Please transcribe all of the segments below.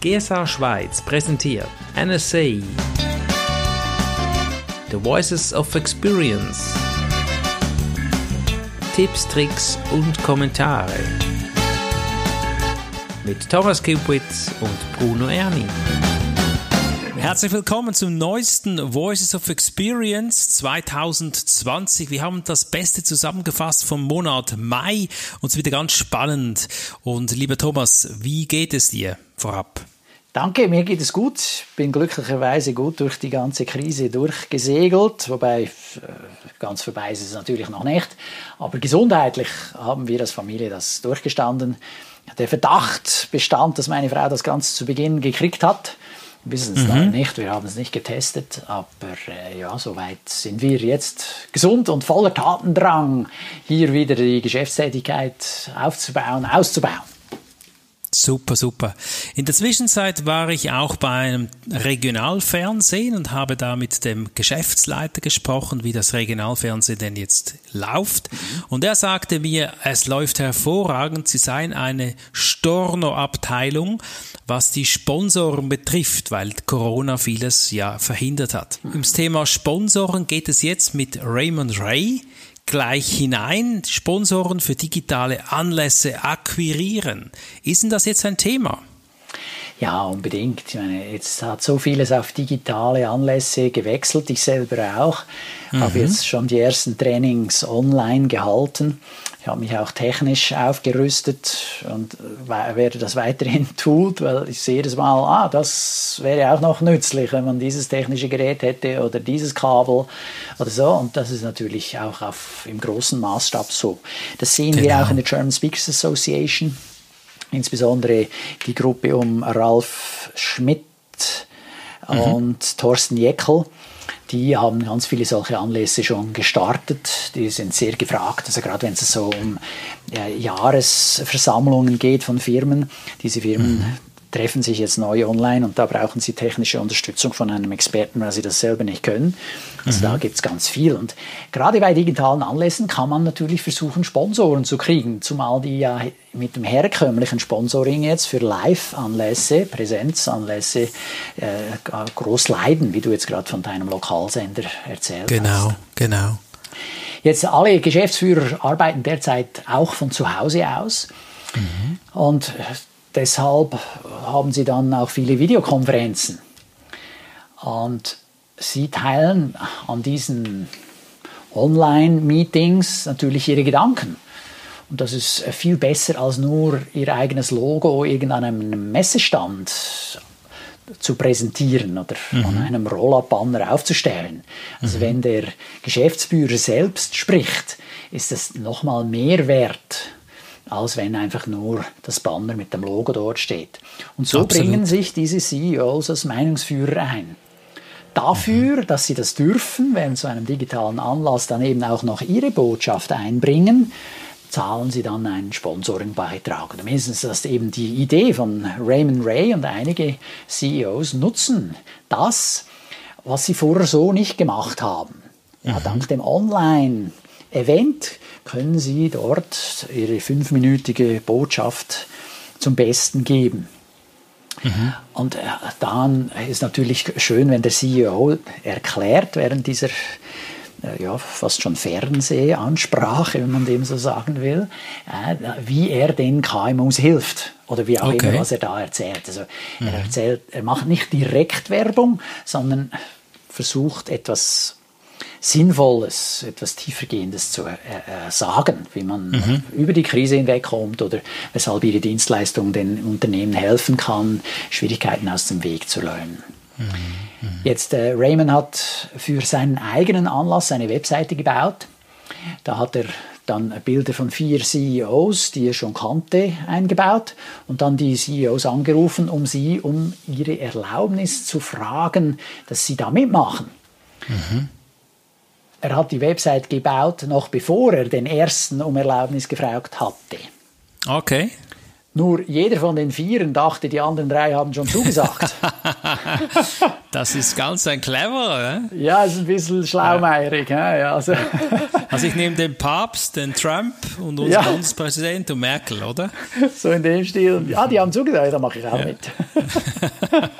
GSA Schweiz präsentiert NSA The Voices of Experience Tipps, Tricks und Kommentare mit Thomas Kupitz und Bruno Erni. Herzlich willkommen zum neuesten Voices of Experience 2020. Wir haben das Beste zusammengefasst vom Monat Mai und es wieder ganz spannend. Und lieber Thomas, wie geht es dir vorab? Danke, mir geht es gut. Bin glücklicherweise gut durch die ganze Krise durchgesegelt, wobei äh, ganz vorbei ist es natürlich noch nicht. Aber gesundheitlich haben wir als Familie das durchgestanden. Der Verdacht bestand, dass meine Frau das ganz zu Beginn gekriegt hat. Wir wissen es mhm. nicht, wir haben es nicht getestet, aber äh, ja, soweit sind wir jetzt gesund und voller Tatendrang, hier wieder die Geschäftstätigkeit aufzubauen, auszubauen. Super, super. In der Zwischenzeit war ich auch bei einem Regionalfernsehen und habe da mit dem Geschäftsleiter gesprochen, wie das Regionalfernsehen denn jetzt läuft. Und er sagte mir, es läuft hervorragend. Sie seien eine Storno-Abteilung, was die Sponsoren betrifft, weil Corona vieles ja verhindert hat. Ums Thema Sponsoren geht es jetzt mit Raymond Ray gleich hinein, Sponsoren für digitale Anlässe akquirieren. Ist denn das jetzt ein Thema? Ja, unbedingt. Ich meine, jetzt hat so vieles auf digitale Anlässe gewechselt. Ich selber auch. Mhm. Habe jetzt schon die ersten Trainings online gehalten. Ich habe mich auch technisch aufgerüstet und werde das weiterhin tun, weil ich sehe jedes Mal, ah, das wäre auch noch nützlich, wenn man dieses technische Gerät hätte oder dieses Kabel oder so. Und das ist natürlich auch auf, im großen Maßstab so. Das sehen genau. wir auch in der German Speakers Association insbesondere die Gruppe um Ralf Schmidt mhm. und Thorsten Jeckel. Die haben ganz viele solche Anlässe schon gestartet. Die sind sehr gefragt. Also gerade wenn es so um ja, Jahresversammlungen geht von Firmen. Diese Firmen mhm treffen sich jetzt neu online und da brauchen sie technische Unterstützung von einem Experten, weil sie das selber nicht können. Also mhm. da gibt es ganz viel. Und gerade bei digitalen Anlässen kann man natürlich versuchen, Sponsoren zu kriegen, zumal die ja mit dem herkömmlichen Sponsoring jetzt für Live-Anlässe, Präsenzanlässe äh, groß leiden, wie du jetzt gerade von deinem Lokalsender erzählt genau, hast. Genau, genau. Jetzt alle Geschäftsführer arbeiten derzeit auch von zu Hause aus. Mhm. Und deshalb haben sie dann auch viele Videokonferenzen. Und sie teilen an diesen Online-Meetings natürlich ihre Gedanken. Und das ist viel besser als nur ihr eigenes Logo irgendeinem Messestand zu präsentieren oder mhm. an einem Roll-up-Banner aufzustellen. Also mhm. wenn der Geschäftsführer selbst spricht, ist das nochmal mehr wert als wenn einfach nur das Banner mit dem Logo dort steht. Und so Absolut. bringen sich diese CEOs als Meinungsführer ein. Dafür, mhm. dass sie das dürfen, während so einem digitalen Anlass dann eben auch noch ihre Botschaft einbringen, zahlen sie dann einen Sponsoringbeitrag. Oder mindestens das eben die Idee von Raymond Ray und einige CEOs nutzen das, was sie vorher so nicht gemacht haben. Ja, mhm. dank dem Online-Event können Sie dort Ihre fünfminütige Botschaft zum Besten geben. Mhm. Und äh, dann ist natürlich schön, wenn der CEO erklärt während dieser äh, ja, fast schon Fernsehansprache, wenn man dem so sagen will, äh, wie er den KMUs hilft oder wie auch okay. immer, was er da erzählt. Also mhm. er erzählt, er macht nicht direkt Werbung, sondern versucht etwas Sinnvolles, etwas Tiefergehendes zu äh, äh, sagen, wie man mhm. über die Krise hinwegkommt oder weshalb ihre Dienstleistung den Unternehmen helfen kann, Schwierigkeiten aus dem Weg zu räumen. Mhm. Mhm. Jetzt, äh, Raymond hat für seinen eigenen Anlass eine Webseite gebaut. Da hat er dann Bilder von vier CEOs, die er schon kannte, eingebaut und dann die CEOs angerufen, um sie um ihre Erlaubnis zu fragen, dass sie da mitmachen. Mhm. Er hat die Website gebaut, noch bevor er den ersten um Erlaubnis gefragt hatte. Okay. Nur jeder von den Vieren dachte, die anderen drei haben schon zugesagt. das ist ganz ein cleverer. Eh? Ja, ist ein bisschen schlaumeierig. Ja. Ja, also. also ich nehme den Papst, den Trump und unseren ja. Bundespräsident und Merkel, oder? So in dem Stil. Ja, die haben zugesagt, da mache ich auch mit.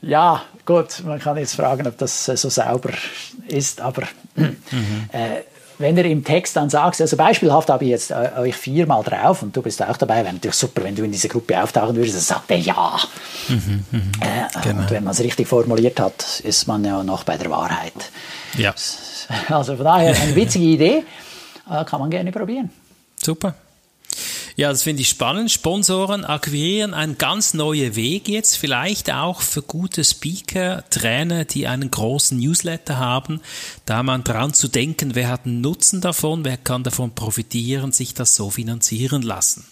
ja, gut, man kann jetzt fragen, ob das so sauber ist, aber mhm. äh, wenn ihr im Text dann sagst, also beispielhaft habe ich jetzt äh, euch viermal drauf und du bist auch dabei, wäre natürlich super, wenn du in diese Gruppe auftauchen würdest, dann sagt er ja. Mhm, mh, äh, genau. Und wenn man es richtig formuliert hat, ist man ja noch bei der Wahrheit. Ja. Also von daher eine witzige Idee, äh, kann man gerne probieren. Super. Ja, das finde ich spannend. Sponsoren akquirieren einen ganz neuen Weg jetzt, vielleicht auch für gute Speaker, Trainer, die einen großen Newsletter haben, da man dran zu denken, wer hat einen Nutzen davon, wer kann davon profitieren, sich das so finanzieren lassen.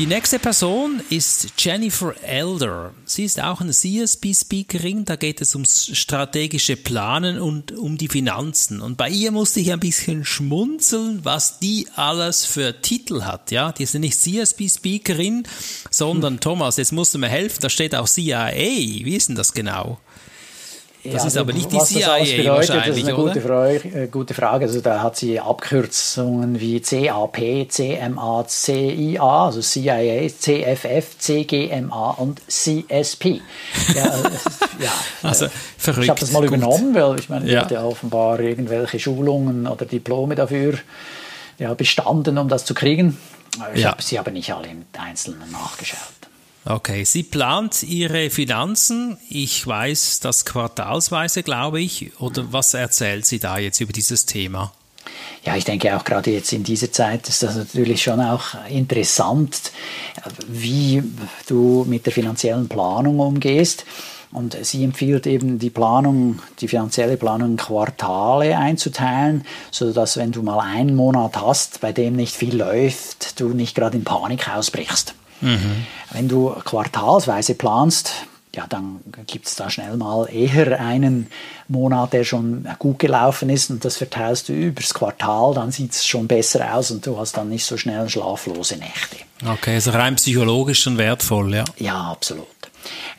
Die nächste Person ist Jennifer Elder. Sie ist auch eine CSP-Speakerin. Da geht es ums strategische Planen und um die Finanzen. Und bei ihr musste ich ein bisschen schmunzeln, was die alles für Titel hat. Ja, die ist nicht CSP-Speakerin, sondern hm. Thomas, jetzt musst du mir helfen. Da steht auch CIA. Wie ist denn das genau? Das ja, ist aber nicht die CIA das bedeutet, wahrscheinlich, das ist eine gute Frage, äh, gute Frage. Also da hat sie Abkürzungen wie CAP, CMA, CIA, also CIA, CFF, CGMA und CSP. Ja, äh, ja also verrückt. Ich habe das mal gut. übernommen, weil ich meine, ich ja. hatte offenbar irgendwelche Schulungen oder Diplome dafür ja, bestanden, um das zu kriegen. Ich habe sie aber nicht alle im Einzelnen nachgeschaut. Okay, sie plant ihre Finanzen. Ich weiß das quartalsweise, glaube ich. Oder was erzählt sie da jetzt über dieses Thema? Ja, ich denke auch gerade jetzt in dieser Zeit ist das natürlich schon auch interessant, wie du mit der finanziellen Planung umgehst. Und sie empfiehlt eben die Planung, die finanzielle Planung in Quartale einzuteilen, sodass wenn du mal einen Monat hast, bei dem nicht viel läuft, du nicht gerade in Panik ausbrichst. Mhm. Wenn du quartalsweise planst, ja, dann gibt es da schnell mal eher einen Monat, der schon gut gelaufen ist und das verteilst du übers Quartal, dann sieht es schon besser aus und du hast dann nicht so schnell schlaflose Nächte. Okay, also rein psychologisch schon wertvoll, ja. Ja, absolut.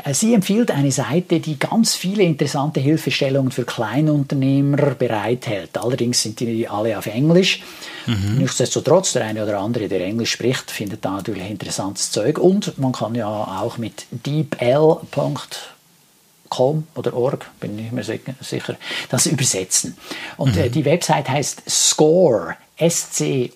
Äh, sie empfiehlt eine Seite, die ganz viele interessante Hilfestellungen für Kleinunternehmer bereithält. Allerdings sind die alle auf Englisch. Mhm. Nichtsdestotrotz, der eine oder andere, der Englisch spricht, findet da natürlich interessantes Zeug. Und man kann ja auch mit deepl.com oder org, bin ich mir sicher, das übersetzen. Und äh, mhm. die Website heißt score, S-C-O-R-E.org.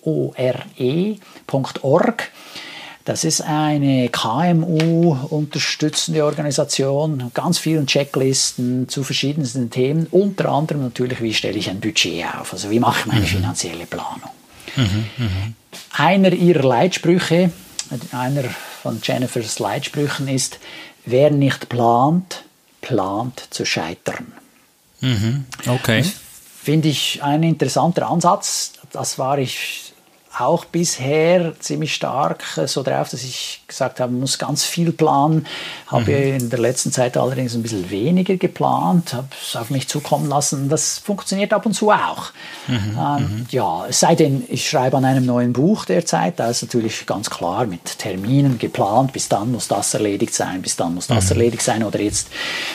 Das ist eine KMU-unterstützende Organisation, ganz vielen Checklisten zu verschiedensten Themen, unter anderem natürlich, wie stelle ich ein Budget auf, also wie mache ich meine mhm. finanzielle Planung. Mhm, mh. Einer ihrer Leitsprüche, einer von Jennifers Leitsprüchen ist, wer nicht plant, plant zu scheitern. Mhm, okay. Finde ich ein interessanter Ansatz. Das war ich auch bisher ziemlich stark äh, so drauf, dass ich gesagt habe, man muss ganz viel planen. Habe mhm. in der letzten Zeit allerdings ein bisschen weniger geplant, habe es auf mich zukommen lassen. Das funktioniert ab und zu auch. Mhm. Ähm, mhm. ja, es sei denn, ich schreibe an einem neuen Buch derzeit. Da ist natürlich ganz klar mit Terminen geplant. Bis dann muss das erledigt sein, bis dann muss das mhm. erledigt sein. Oder jetzt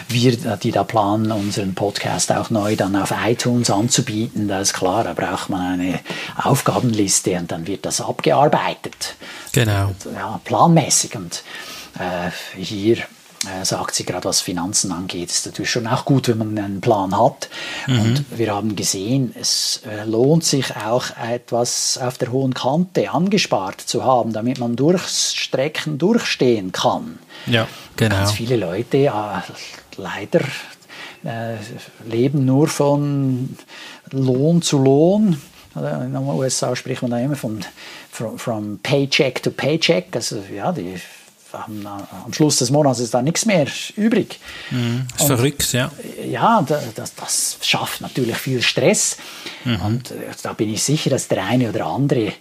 wir, die da planen, unseren Podcast auch neu dann auf iTunes anzubieten. Da ist klar, da braucht man eine Aufgabenliste und dann wird das abgearbeitet. Genau. Ja, planmäßig. Und äh, hier äh, sagt sie gerade, was Finanzen angeht, ist natürlich schon auch gut, wenn man einen Plan hat. Mhm. Und wir haben gesehen, es äh, lohnt sich auch etwas auf der hohen Kante angespart zu haben, damit man durchs Strecken durchstehen kann. Ja, genau. Ganz viele Leute, ja, leider äh, leben nur von Lohn zu Lohn in den USA spricht man da immer von from, from Paycheck to Paycheck. Also ja, die haben, am Schluss des Monats ist da nichts mehr übrig. Mhm, ist verrückt, ja. Ja, das, das schafft natürlich viel Stress. Mhm. Und äh, da bin ich sicher, dass der eine oder andere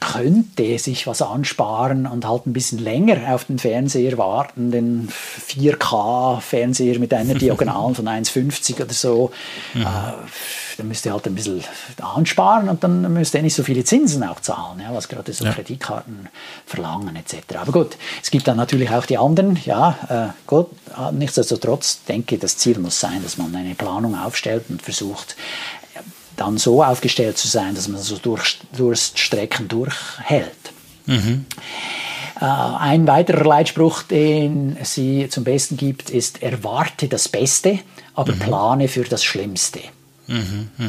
könnte sich was ansparen und halt ein bisschen länger auf den Fernseher warten, den 4K-Fernseher mit einer Diagonalen von 1,50 oder so. Mhm. Äh, dann müsste er halt ein bisschen ansparen und dann müsste er nicht so viele Zinsen auch zahlen, ja, was gerade so ja. Kreditkarten verlangen etc. Aber gut, es gibt dann natürlich auch die anderen. Ja, äh, gut, nichtsdestotrotz denke ich, das Ziel muss sein, dass man eine Planung aufstellt und versucht, dann so aufgestellt zu sein, dass man so durch, Durststrecken durchhält. Mhm. Äh, ein weiterer Leitspruch, den sie zum Besten gibt, ist, erwarte das Beste, aber mhm. plane für das Schlimmste. Mhm, mh.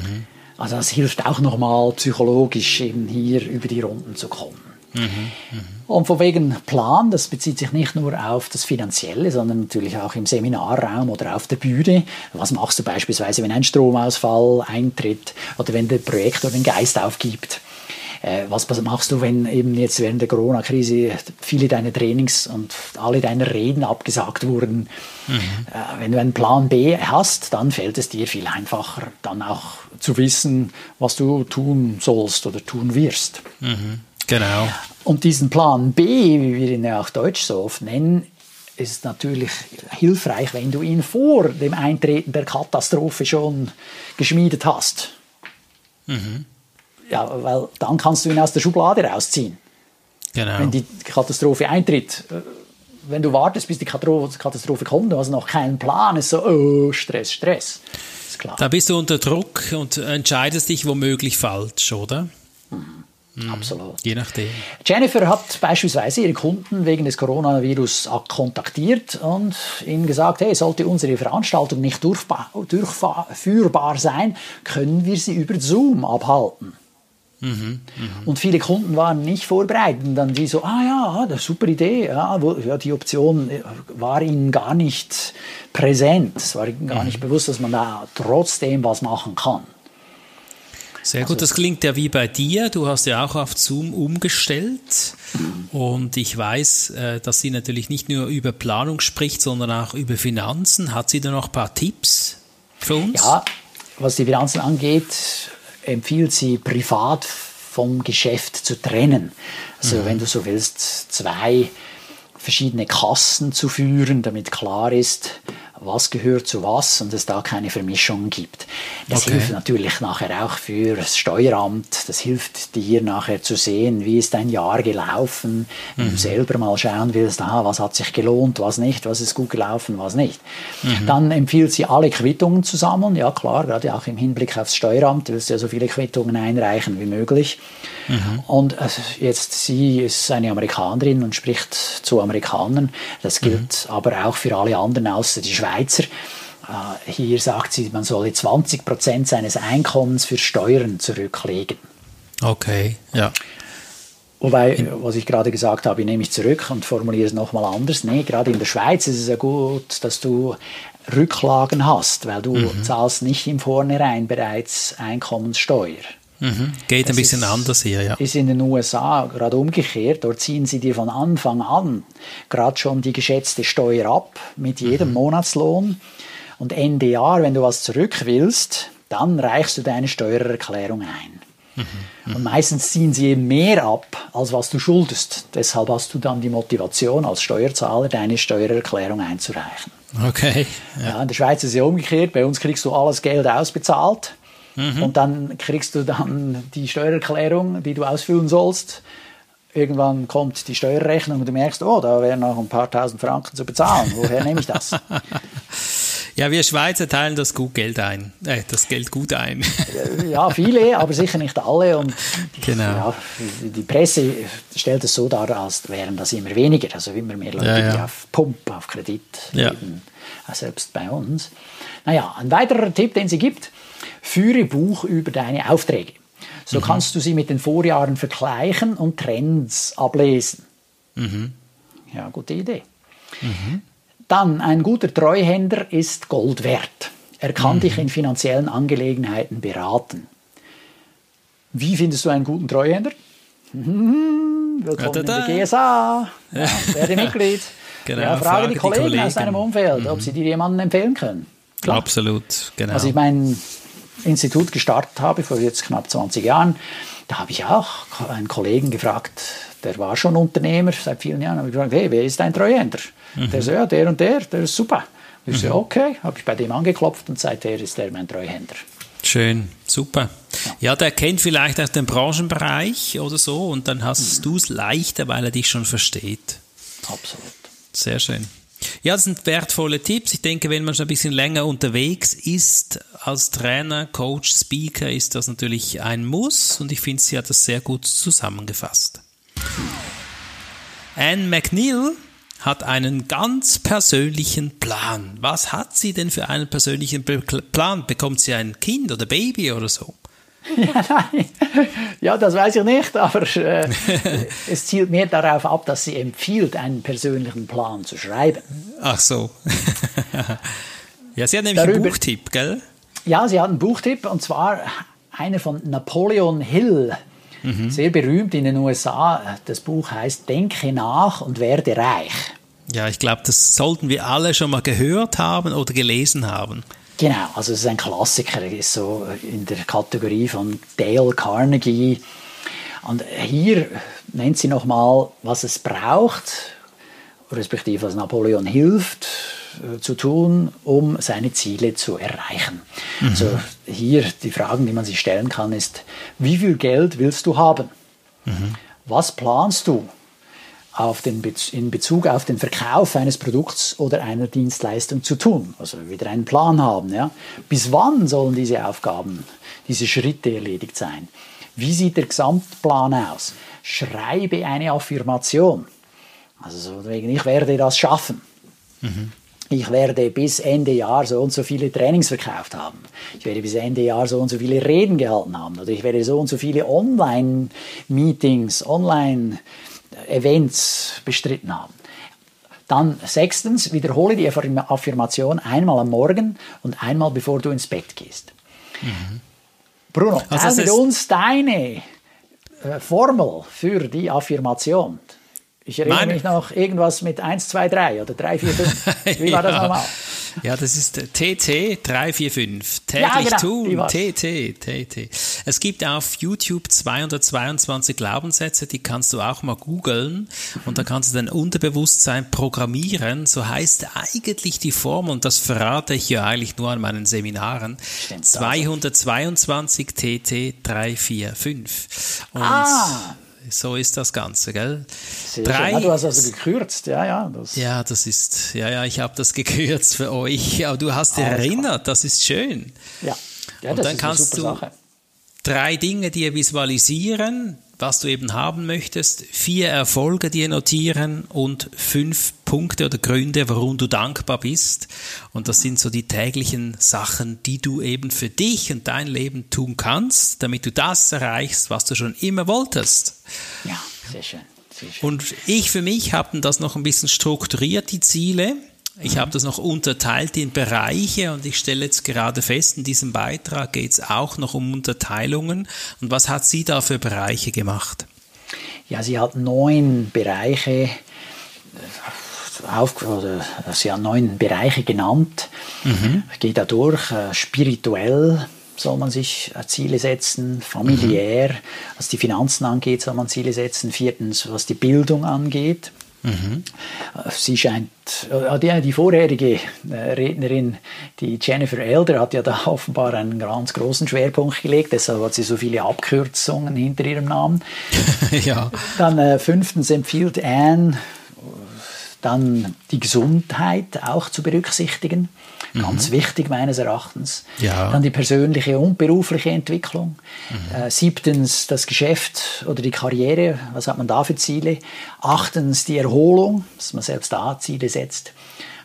Also das hilft auch nochmal psychologisch eben hier über die Runden zu kommen. Mhm, mh. Und von wegen Plan, das bezieht sich nicht nur auf das Finanzielle, sondern natürlich auch im Seminarraum oder auf der Bühne. Was machst du beispielsweise, wenn ein Stromausfall eintritt oder wenn der Projektor den Geist aufgibt? Äh, was machst du, wenn eben jetzt während der Corona-Krise viele deiner Trainings und alle deine Reden abgesagt wurden? Mhm. Äh, wenn du einen Plan B hast, dann fällt es dir viel einfacher, dann auch zu wissen, was du tun sollst oder tun wirst. Mhm. Genau. Und diesen Plan B, wie wir ihn ja auch deutsch so oft nennen, ist natürlich hilfreich, wenn du ihn vor dem Eintreten der Katastrophe schon geschmiedet hast. Mhm. Ja, weil dann kannst du ihn aus der Schublade rausziehen. Genau. Wenn die Katastrophe eintritt. Wenn du wartest, bis die Katastrophe kommt, du hast noch keinen Plan, ist so, oh, Stress, Stress. Ist klar. Da bist du unter Druck und entscheidest dich womöglich falsch, oder? Mhm. Mhm. Absolut. Je nachdem. Jennifer hat beispielsweise ihre Kunden wegen des Coronavirus kontaktiert und ihnen gesagt, hey, sollte unsere Veranstaltung nicht durchführbar sein, können wir sie über Zoom abhalten. Mhm, mh. Und viele Kunden waren nicht vorbereitet. Und dann die so, ah ja, eine super Idee. Ja, wo, ja, die Option äh, war ihnen gar nicht präsent. Es war ihnen gar mhm. nicht bewusst, dass man da trotzdem was machen kann. Sehr gut, also, das klingt ja wie bei dir. Du hast ja auch auf Zoom umgestellt. Und ich weiß, äh, dass sie natürlich nicht nur über Planung spricht, sondern auch über Finanzen. Hat sie da noch ein paar Tipps für uns? Ja, was die Finanzen angeht, empfiehlt sie privat vom Geschäft zu trennen. Also mhm. wenn du so willst, zwei verschiedene Kassen zu führen, damit klar ist, was gehört zu was und es da keine Vermischung gibt. Das okay. hilft natürlich nachher auch für das Steueramt, das hilft dir nachher zu sehen, wie ist dein Jahr gelaufen, wenn mhm. du selber mal schauen willst, aha, was hat sich gelohnt, was nicht, was ist gut gelaufen, was nicht. Mhm. Dann empfiehlt sie alle Quittungen zu sammeln, ja klar, gerade auch im Hinblick aufs Steueramt, du willst ja so viele Quittungen einreichen wie möglich. Mhm. Und also jetzt, sie ist eine Amerikanerin und spricht zu Amerikanern, das gilt mhm. aber auch für alle anderen außer die Schweiz Schweizer. Äh, hier sagt sie, man solle 20 Prozent seines Einkommens für Steuern zurücklegen. Okay, ja. Wobei, was ich gerade gesagt habe, nehme ich zurück und formuliere es nochmal anders. Nee, gerade in der Schweiz ist es ja gut, dass du Rücklagen hast, weil du mhm. zahlst nicht im Vornherein bereits Einkommenssteuer. Mhm. Geht das ein bisschen ist, anders hier, ja. Ist in den USA gerade umgekehrt. Dort ziehen sie dir von Anfang an gerade schon die geschätzte Steuer ab mit jedem mhm. Monatslohn. Und Ende Jahr, wenn du was zurück willst, dann reichst du deine Steuererklärung ein. Mhm. Und meistens ziehen sie eben mehr ab, als was du schuldest. Deshalb hast du dann die Motivation als Steuerzahler, deine Steuererklärung einzureichen. Okay. Ja. ja in der Schweiz ist es ja umgekehrt. Bei uns kriegst du alles Geld ausbezahlt Mhm. Und dann kriegst du dann die Steuererklärung, die du ausfüllen sollst. Irgendwann kommt die Steuerrechnung und du merkst, oh, da wären noch ein paar tausend Franken zu bezahlen. Woher nehme ich das? Ja, wir Schweizer teilen das gut Geld ein, äh, das Geld gut ein. ja, viele, aber sicher nicht alle. Und genau. Ja, die Presse stellt es so dar, als wären das immer weniger, also immer mehr Leute, ja, ja. die auf Pump, auf Kredit leben, selbst bei uns. Naja, ein weiterer Tipp, den sie gibt, Führe Buch über deine Aufträge. So mhm. kannst du sie mit den Vorjahren vergleichen und Trends ablesen. Mhm. Ja, gute Idee. Mhm. Dann, ein guter Treuhänder ist Gold wert. Er kann dich mhm. in finanziellen Angelegenheiten beraten. Wie findest du einen guten Treuhänder? Willkommen in der GSA. Ja, werde Mitglied. Genau, ja, frage, frage die, Kollegen die, Kollegen aus deinem Umfeld, ob mhm. sie dir jemanden empfehlen können. Klar. Absolut, genau. Also ich meine, Institut gestartet habe, vor jetzt knapp 20 Jahren, da habe ich auch einen Kollegen gefragt, der war schon Unternehmer seit vielen Jahren, habe ich gefragt, hey, wer ist dein Treuhänder? Mhm. Der so, ja, der und der, der ist super. Ich so, okay, habe ich bei dem angeklopft und seither ist er mein Treuhänder. Schön, super. Ja, der kennt vielleicht auch den Branchenbereich oder so und dann hast mhm. du es leichter, weil er dich schon versteht. Absolut. Sehr schön. Ja, das sind wertvolle Tipps. Ich denke, wenn man schon ein bisschen länger unterwegs ist als Trainer, Coach, Speaker, ist das natürlich ein Muss und ich finde, sie hat das sehr gut zusammengefasst. Anne McNeil hat einen ganz persönlichen Plan. Was hat sie denn für einen persönlichen Plan? Bekommt sie ein Kind oder Baby oder so? Ja, das weiß ich nicht, aber äh, es zielt mehr darauf ab, dass sie empfiehlt, einen persönlichen Plan zu schreiben. Ach so. ja, sie hat nämlich Darüber, einen Buchtipp, gell? Ja, sie hat einen Buchtipp und zwar einer von Napoleon Hill. Mhm. Sehr berühmt in den USA. Das Buch heißt Denke nach und werde reich. Ja, ich glaube, das sollten wir alle schon mal gehört haben oder gelesen haben. Genau, also es ist ein Klassiker, ist so in der Kategorie von Dale Carnegie. Und hier nennt sie nochmal, was es braucht, respektive was Napoleon hilft äh, zu tun, um seine Ziele zu erreichen. Mhm. Also hier die Fragen, die man sich stellen kann, ist, wie viel Geld willst du haben? Mhm. Was planst du? Auf den in Bezug auf den Verkauf eines Produkts oder einer Dienstleistung zu tun. Also wieder einen Plan haben. Ja? Bis wann sollen diese Aufgaben, diese Schritte erledigt sein? Wie sieht der Gesamtplan aus? Schreibe eine Affirmation. Also wegen, ich werde das schaffen. Mhm. Ich werde bis Ende Jahr so und so viele Trainings verkauft haben. Ich werde bis Ende Jahr so und so viele Reden gehalten haben. Oder ich werde so und so viele Online-Meetings, Online-Meetings Events bestritten haben. Dann sechstens, wiederhole die Affirmation einmal am Morgen und einmal bevor du ins Bett gehst. Mhm. Bruno, also teil mit uns deine äh, Formel für die Affirmation. Ich erinnere Meine? mich noch irgendwas mit 1, 2, 3 oder 3, 4, 5. Wie war ja. das nochmal? Ja, das ist TT 345. Täglich ja, genau, tun. TT, TT. Es gibt auf YouTube 222 Glaubenssätze, die kannst du auch mal googeln und da kannst du dein Unterbewusstsein programmieren. So heißt eigentlich die Formel und das verrate ich ja eigentlich nur an meinen Seminaren. Stimmt, 222 TT 345. Und ah so ist das Ganze, gell? Sehr Drei. Ja, du hast also gekürzt, ja, ja. Das ja, das ist, ja, ja, ich habe das gekürzt für euch. Aber du hast dich erinnert, das ist schön. Ja, ja Und das dann ist kannst eine super du Sache. drei Dinge dir visualisieren, was du eben haben möchtest, vier Erfolge dir notieren und fünf Punkte oder Gründe, warum du dankbar bist. Und das sind so die täglichen Sachen, die du eben für dich und dein Leben tun kannst, damit du das erreichst, was du schon immer wolltest. Ja, sehr schön. Sehr schön. Und ich für mich habe das noch ein bisschen strukturiert, die Ziele. Ich habe das noch unterteilt in Bereiche und ich stelle jetzt gerade fest, in diesem Beitrag geht es auch noch um Unterteilungen. Und was hat sie da für Bereiche gemacht? Ja, sie hat neun Bereiche auf, oder sie hat neun Bereiche genannt. Mhm. Geht da durch, äh, spirituell soll man sich äh, Ziele setzen, familiär, mhm. was die Finanzen angeht, soll man Ziele setzen, viertens, was die Bildung angeht, Mhm. Sie scheint, äh, die, die vorherige äh, Rednerin, die Jennifer Elder, hat ja da offenbar einen ganz großen Schwerpunkt gelegt, deshalb hat sie so viele Abkürzungen hinter ihrem Namen. ja. Dann äh, fünftens empfiehlt Anne, dann die Gesundheit auch zu berücksichtigen. Ganz mhm. wichtig meines Erachtens. Ja. Dann die persönliche und berufliche Entwicklung. Mhm. Äh, siebtens das Geschäft oder die Karriere. Was hat man da für Ziele? Achtens die Erholung, dass man selbst da Ziele setzt.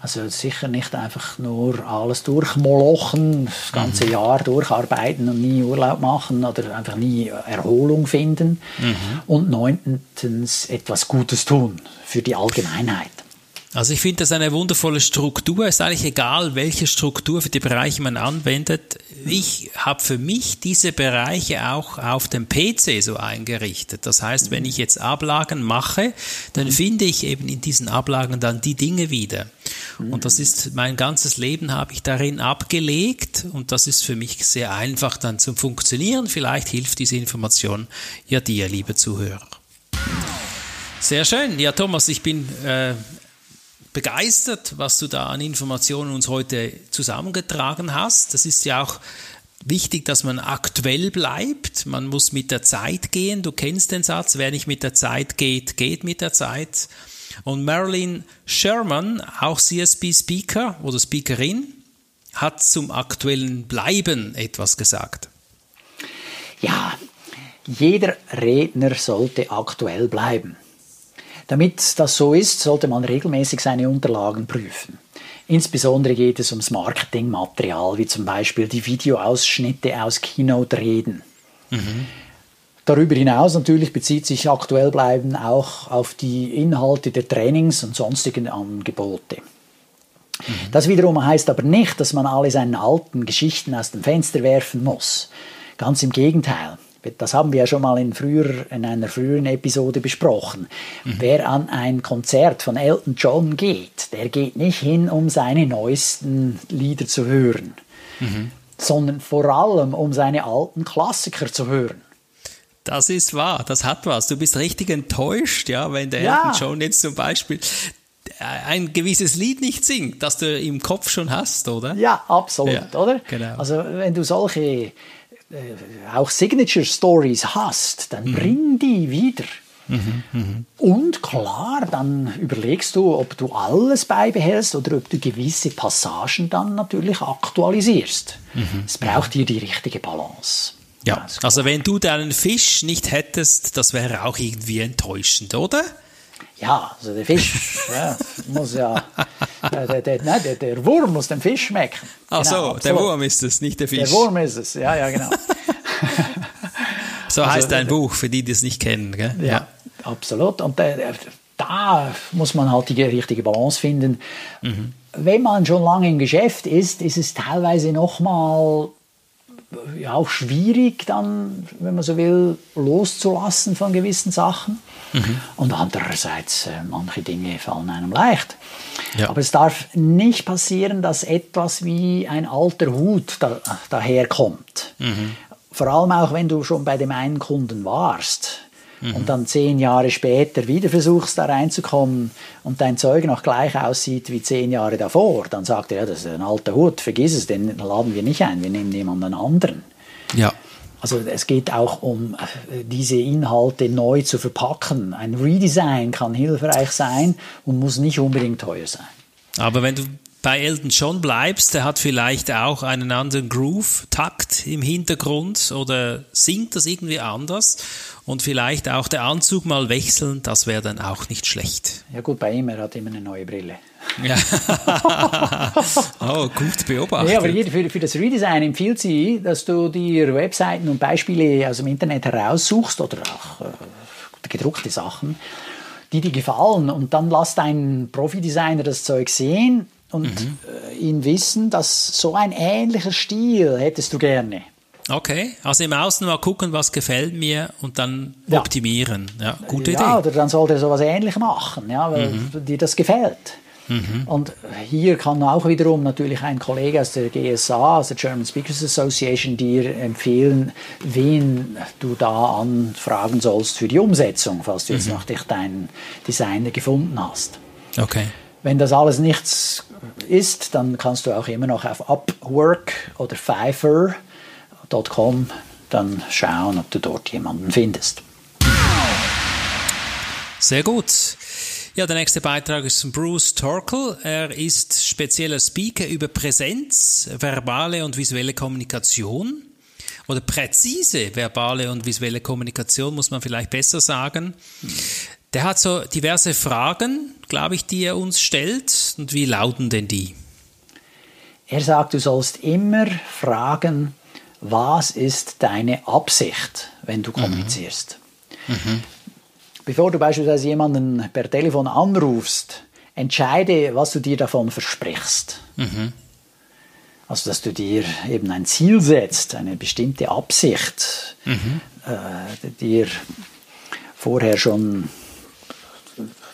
Also sicher nicht einfach nur alles durchmolochen, das ganze mhm. Jahr durcharbeiten und nie Urlaub machen oder einfach nie Erholung finden. Mhm. Und neuntens etwas Gutes tun für die Allgemeinheit. Also ich finde das eine wundervolle Struktur. Es ist eigentlich egal, welche Struktur für die Bereiche man anwendet. Ich habe für mich diese Bereiche auch auf dem PC so eingerichtet. Das heißt, wenn ich jetzt Ablagen mache, dann finde ich eben in diesen Ablagen dann die Dinge wieder. Und das ist mein ganzes Leben habe ich darin abgelegt und das ist für mich sehr einfach dann zum Funktionieren. Vielleicht hilft diese Information ja dir, liebe Zuhörer. Sehr schön. Ja, Thomas, ich bin äh, begeistert, was du da an Informationen uns heute zusammengetragen hast. Das ist ja auch wichtig, dass man aktuell bleibt. Man muss mit der Zeit gehen. Du kennst den Satz, wer nicht mit der Zeit geht, geht mit der Zeit. Und Marilyn Sherman, auch CSB-Speaker oder Speakerin, hat zum aktuellen Bleiben etwas gesagt. Ja, jeder Redner sollte aktuell bleiben. Damit das so ist, sollte man regelmäßig seine Unterlagen prüfen. Insbesondere geht es ums Marketingmaterial, wie zum Beispiel die Videoausschnitte aus Keynote-Reden. Mhm. Darüber hinaus natürlich bezieht sich aktuell bleiben auch auf die Inhalte der Trainings und sonstigen Angebote. Mhm. Das wiederum heißt aber nicht, dass man alle seine alten Geschichten aus dem Fenster werfen muss. Ganz im Gegenteil. Das haben wir ja schon mal in, früher, in einer früheren Episode besprochen. Mhm. Wer an ein Konzert von Elton John geht, der geht nicht hin, um seine neuesten Lieder zu hören, mhm. sondern vor allem, um seine alten Klassiker zu hören. Das ist wahr, das hat was. Du bist richtig enttäuscht, ja, wenn der ja. Elton John jetzt zum Beispiel ein gewisses Lied nicht singt, das du im Kopf schon hast, oder? Ja, absolut, ja, oder? Genau. Also wenn du solche äh, auch Signature Stories hast, dann mhm. bring die wieder. Mhm, mh. Und klar, dann überlegst du, ob du alles beibehältst oder ob du gewisse Passagen dann natürlich aktualisierst. Mhm. Es braucht hier die richtige Balance. Ja, also wenn du deinen Fisch nicht hättest, das wäre auch irgendwie enttäuschend, oder? Ja, also der Fisch ja, muss ja, der, der, nein, der, der, Wurm muss dem Fisch schmecken. Ach genau, so, der Wurm ist es, nicht der Fisch. Der Wurm ist es, ja, ja, genau. so also, heißt dein Buch, für die, die es nicht kennen. Gell? Ja, ja. absolut. Und der, da muss man halt die richtige Balance finden. Mhm. Wenn man schon lange im Geschäft ist, ist es teilweise nochmal ja, auch schwierig, dann, wenn man so will, loszulassen von gewissen Sachen. Mhm. Und andererseits, äh, manche Dinge fallen einem leicht. Ja. Aber es darf nicht passieren, dass etwas wie ein alter Hut da, daherkommt. Mhm. Vor allem auch, wenn du schon bei dem einen Kunden warst mhm. und dann zehn Jahre später wieder versuchst, da reinzukommen und dein Zeug noch gleich aussieht wie zehn Jahre davor, dann sagt er, ja, das ist ein alter Hut, vergiss es, den laden wir nicht ein, wir nehmen jemanden anderen. Ja. Also es geht auch um äh, diese Inhalte neu zu verpacken. Ein Redesign kann hilfreich sein und muss nicht unbedingt teuer sein. Aber wenn du bei Elton John bleibst, der hat vielleicht auch einen anderen Groove-Takt im Hintergrund oder singt das irgendwie anders und vielleicht auch der Anzug mal wechseln, das wäre dann auch nicht schlecht. Ja gut, bei ihm, er hat immer eine neue Brille. Ja. oh, gut beobachtet. Ja, aber für, für das Redesign empfiehlt sie, dass du dir Webseiten und Beispiele aus dem Internet heraussuchst oder auch äh, gedruckte Sachen, die dir gefallen und dann lass deinen Profi-Designer das Zeug sehen und mhm. äh, ihn wissen, dass so ein ähnlicher Stil hättest du gerne. Okay, also im Außen mal gucken, was gefällt mir und dann ja. optimieren. Ja, gute ja, Idee. Ja, oder dann sollte er sowas ähnlich machen, ja, weil mhm. dir das gefällt. Mhm. Und hier kann auch wiederum natürlich ein Kollege aus der GSA, aus der German Speakers Association, dir empfehlen, wen du da anfragen sollst für die Umsetzung, falls du jetzt mhm. noch deinen Designer gefunden hast. Okay. Wenn das alles nichts ist, dann kannst du auch immer noch auf Upwork oder Fiverr.com dann schauen, ob du dort jemanden findest. Sehr gut. Ja, der nächste Beitrag ist von Bruce Torkel. Er ist spezieller Speaker über Präsenz, verbale und visuelle Kommunikation oder präzise verbale und visuelle Kommunikation, muss man vielleicht besser sagen. Der hat so diverse Fragen, glaube ich, die er uns stellt. Und wie lauten denn die? Er sagt, du sollst immer fragen, was ist deine Absicht, wenn du mhm. kommunizierst. Mhm. Mhm. Bevor du beispielsweise jemanden per Telefon anrufst, entscheide, was du dir davon versprichst. Mhm. Also, dass du dir eben ein Ziel setzt, eine bestimmte Absicht, mhm. äh, dir vorher schon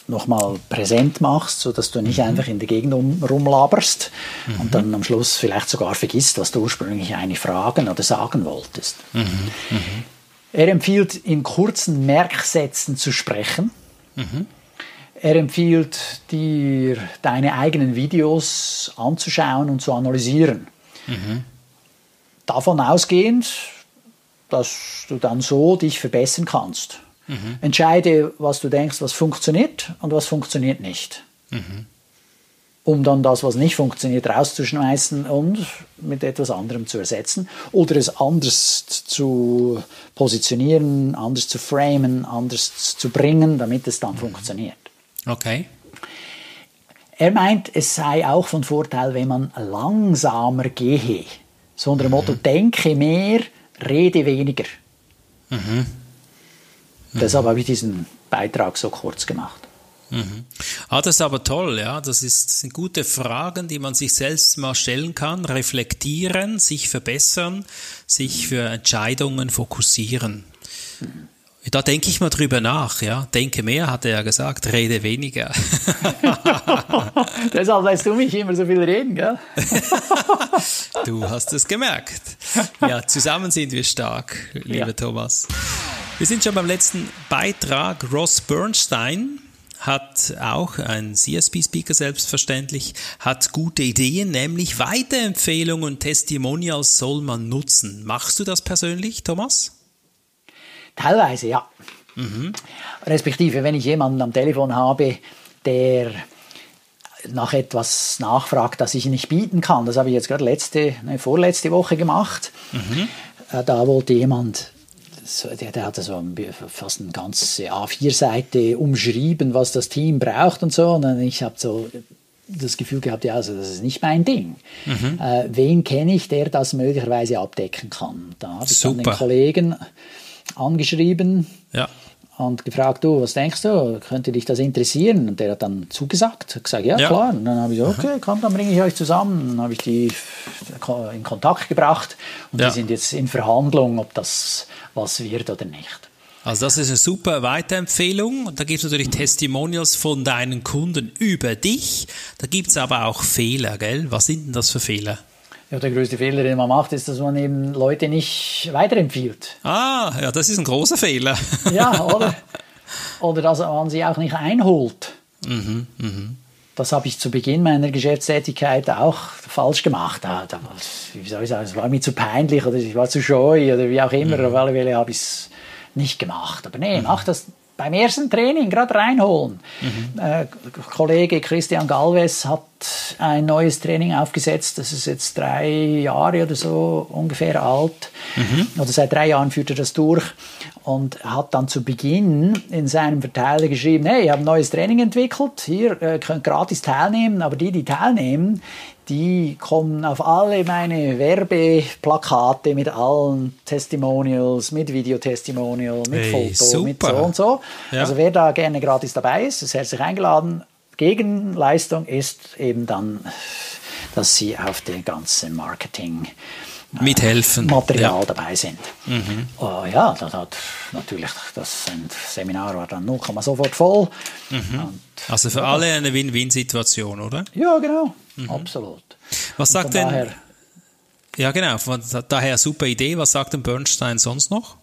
nochmal präsent machst, sodass du nicht mhm. einfach in der Gegend um, rumlaberst mhm. und dann am Schluss vielleicht sogar vergisst, was du ursprünglich eigentlich fragen oder sagen wolltest. Mhm. mhm. Er empfiehlt, in kurzen Merksätzen zu sprechen. Mhm. Er empfiehlt dir, deine eigenen Videos anzuschauen und zu analysieren. Mhm. Davon ausgehend, dass du dann so dich verbessern kannst. Mhm. Entscheide, was du denkst, was funktioniert und was funktioniert nicht. Mhm. Um dann das, was nicht funktioniert, rauszuschmeißen und mit etwas anderem zu ersetzen oder es anders zu positionieren, anders zu framen, anders zu bringen, damit es dann mhm. funktioniert. Okay. Er meint, es sei auch von Vorteil, wenn man langsamer gehe. So unter dem Motto, mhm. denke mehr, rede weniger. Mhm. Deshalb habe ich diesen Beitrag so kurz gemacht. Mhm. Ah, das ist aber toll, ja. Das, ist, das sind gute Fragen, die man sich selbst mal stellen kann, reflektieren, sich verbessern, sich für Entscheidungen fokussieren. Mhm. Da denke ich mal drüber nach, ja. Denke mehr, hat er ja gesagt, rede weniger. Deshalb lässt du mich immer so viel reden, gell? du hast es gemerkt. Ja, zusammen sind wir stark, lieber ja. Thomas. Wir sind schon beim letzten Beitrag. Ross Bernstein hat auch ein CSP-Speaker selbstverständlich, hat gute Ideen, nämlich Weiterempfehlungen und Testimonials soll man nutzen. Machst du das persönlich, Thomas? Teilweise, ja. Mhm. Respektive, wenn ich jemanden am Telefon habe, der nach etwas nachfragt, das ich nicht bieten kann. Das habe ich jetzt gerade letzte, ne, vorletzte Woche gemacht. Mhm. Äh, da wollte jemand der, der hatte so fast eine ganze A4-Seite umschrieben, was das Team braucht und so. Und ich habe so das Gefühl gehabt, ja, also das ist nicht mein Ding. Mhm. Äh, wen kenne ich, der das möglicherweise abdecken kann? Da habe ich dann den Kollegen angeschrieben. Ja und gefragt, du, was denkst du, könnte dich das interessieren? Und der hat dann zugesagt, hat gesagt, ja, ja. klar. Und dann habe ich gesagt, okay, komm, dann bringe ich euch zusammen. Dann habe ich die in Kontakt gebracht und ja. die sind jetzt in Verhandlung, ob das was wird oder nicht. Also das ist eine super Weiterempfehlung. Da gibt es natürlich Testimonials von deinen Kunden über dich. Da gibt es aber auch Fehler, gell? Was sind denn das für Fehler? Ja, der größte Fehler, den man macht, ist, dass man eben Leute nicht weiterempfiehlt. Ah, ja, das ist ein großer Fehler. ja, oder? Oder dass man sie auch nicht einholt. Mhm, mhm. Das habe ich zu Beginn meiner Geschäftstätigkeit auch falsch gemacht. Da, wie soll ich sagen, es war mir zu peinlich oder ich war zu scheu oder wie auch immer. Mhm. Auf alle Fälle habe ich es nicht gemacht. Aber nee, mhm. mach das beim ersten Training gerade reinholen. Mhm. Äh, Kollege Christian Galvez hat ein neues Training aufgesetzt. Das ist jetzt drei Jahre oder so ungefähr alt. Mhm. Oder seit drei Jahren führt er das durch und hat dann zu Beginn in seinem Verteiler geschrieben, hey, ich habe ein neues Training entwickelt, hier äh, könnt gratis teilnehmen, aber die, die teilnehmen, die kommen auf alle meine Werbeplakate mit allen Testimonials, mit Videotestimonial, mit hey, Foto, super. mit so und so. Ja. Also wer da gerne gratis dabei ist, ist herzlich eingeladen. Gegenleistung ist eben dann, dass sie auf den ganzen Marketing mithelfen. Material ja. dabei sind. Mhm. Oh, ja, das hat natürlich, das Seminar war dann 0, sofort voll. Mhm. also für alle eine Win-Win-Situation, oder? Ja, genau, mhm. absolut. Was sagt denn... Daher, ja, genau, von daher super Idee. Was sagt denn Bernstein sonst noch?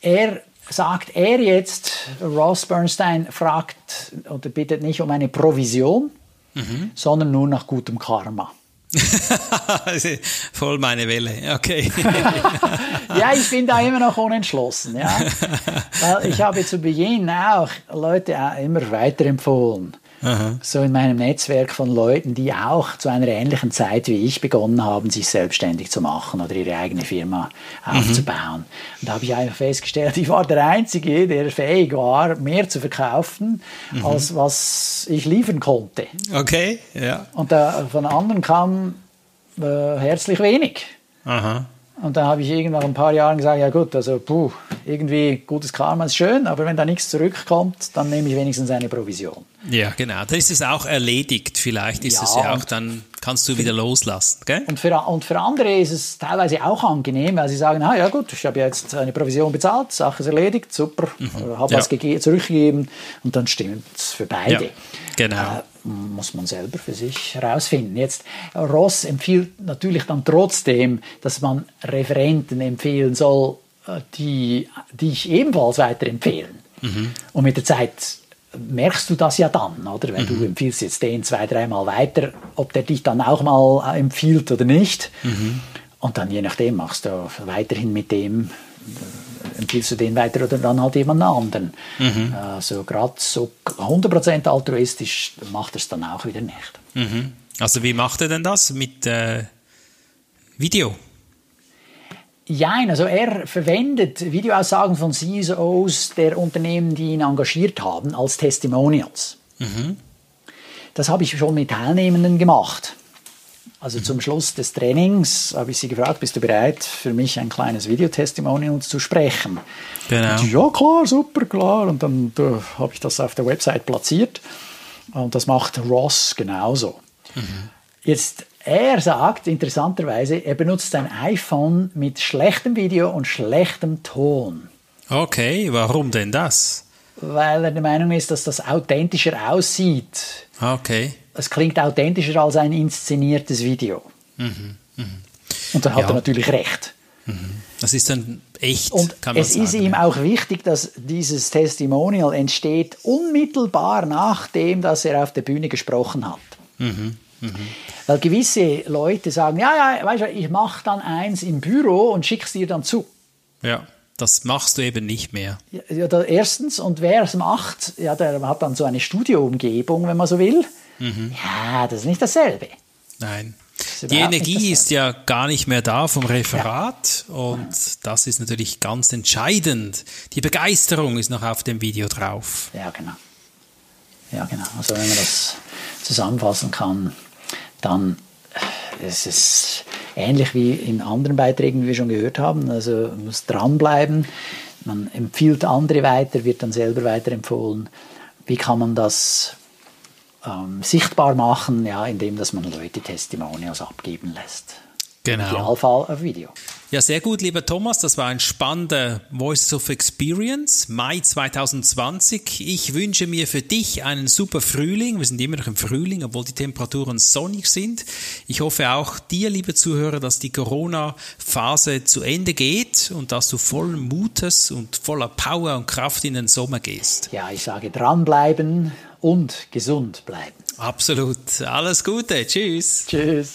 Er sagt er jetzt, Ross Bernstein fragt oder bittet nicht um eine Provision, mhm. sondern nur nach gutem Karma. Voll meine Welle, okay. ja, ich bin da immer noch unentschlossen, ja. Weil ich habe zu Beginn auch Leute immer weiterempfohlen. Aha. so in meinem Netzwerk von Leuten, die auch zu einer ähnlichen Zeit wie ich begonnen haben, sich selbstständig zu machen oder ihre eigene Firma mhm. aufzubauen. Und da habe ich einfach festgestellt, ich war der Einzige, der fähig war, mehr zu verkaufen, mhm. als was ich liefern konnte. Okay, ja. Und da, von anderen kam äh, herzlich wenig. Aha. Und dann habe ich irgendwann nach ein paar Jahren gesagt, ja gut, also puh, irgendwie gutes Karma ist schön, aber wenn da nichts zurückkommt, dann nehme ich wenigstens eine Provision. Ja, genau. Da ist es auch erledigt. Vielleicht ist ja, es ja auch dann, kannst du wieder loslassen. Gell? Und, für, und für andere ist es teilweise auch angenehm, weil sie sagen, ah, ja gut, ich habe jetzt eine Provision bezahlt, Sache ist erledigt, super, mhm. habe ja. was zurückgegeben und dann stimmt es für beide. Ja, genau. Äh, muss man selber für sich herausfinden. Jetzt, Ross empfiehlt natürlich dann trotzdem, dass man Referenten empfehlen soll, äh, die, die ich ebenfalls weiterempfehlen. Mhm. Und mit der Zeit merkst du das ja dann, oder? Wenn mhm. du empfiehlst jetzt den zwei, dreimal weiter, ob der dich dann auch mal äh, empfiehlt oder nicht. Mhm. Und dann je nachdem machst du weiterhin mit dem, empfiehlst du den weiter oder dann halt jemand anderen. Mhm. Also gerade so 100% altruistisch macht er es dann auch wieder nicht. Mhm. Also wie macht er denn das mit äh, Video? Ja, also er verwendet Videoaussagen von CEOs der Unternehmen, die ihn engagiert haben, als Testimonials. Mhm. Das habe ich schon mit Teilnehmenden gemacht. Also zum Schluss des Trainings habe ich sie gefragt, bist du bereit, für mich ein kleines Videotestimonial zu sprechen? Genau. Ja, klar, super, klar. Und dann uh, habe ich das auf der Website platziert. Und das macht Ross genauso. Mhm. Jetzt er sagt interessanterweise, er benutzt sein iPhone mit schlechtem Video und schlechtem Ton. Okay, warum denn das? Weil er der Meinung ist, dass das authentischer aussieht. Okay. Es klingt authentischer als ein inszeniertes Video. Mhm. Mhm. Und dann hat ja. er natürlich recht. Mhm. Das ist dann echt. Und es sagen, ist ihm auch wichtig, dass dieses Testimonial entsteht unmittelbar nachdem, dass er auf der Bühne gesprochen hat. Mhm. Mhm. Weil gewisse Leute sagen, ja, ja, weißt du, ich mache dann eins im Büro und schicke es dir dann zu. Ja, das machst du eben nicht mehr. Ja, da, erstens, und wer es macht, ja, der hat dann so eine Studioumgebung, wenn man so will. Mhm. Ja, das ist nicht dasselbe. Nein. Das die Energie ist ja gar nicht mehr da vom Referat ja. und das ist natürlich ganz entscheidend. Die Begeisterung ist noch auf dem Video drauf. Ja, genau. Ja, genau. Also wenn man das zusammenfassen kann, dann es ist ähnlich wie in anderen Beiträgen, wie wir schon gehört haben. Also man muss dranbleiben. Man empfiehlt andere weiter, wird dann selber weiterempfohlen. Wie kann man das ähm, sichtbar machen? Ja, indem dass man Leute Testimonials abgeben lässt. Genau. Idealfall auf Video. Ja, sehr gut, lieber Thomas. Das war ein spannender Voice of Experience, Mai 2020. Ich wünsche mir für dich einen super Frühling. Wir sind immer noch im Frühling, obwohl die Temperaturen sonnig sind. Ich hoffe auch dir, liebe Zuhörer, dass die Corona-Phase zu Ende geht und dass du voll Mutes und voller Power und Kraft in den Sommer gehst. Ja, ich sage dranbleiben und gesund bleiben. Absolut. Alles Gute. Tschüss. Tschüss.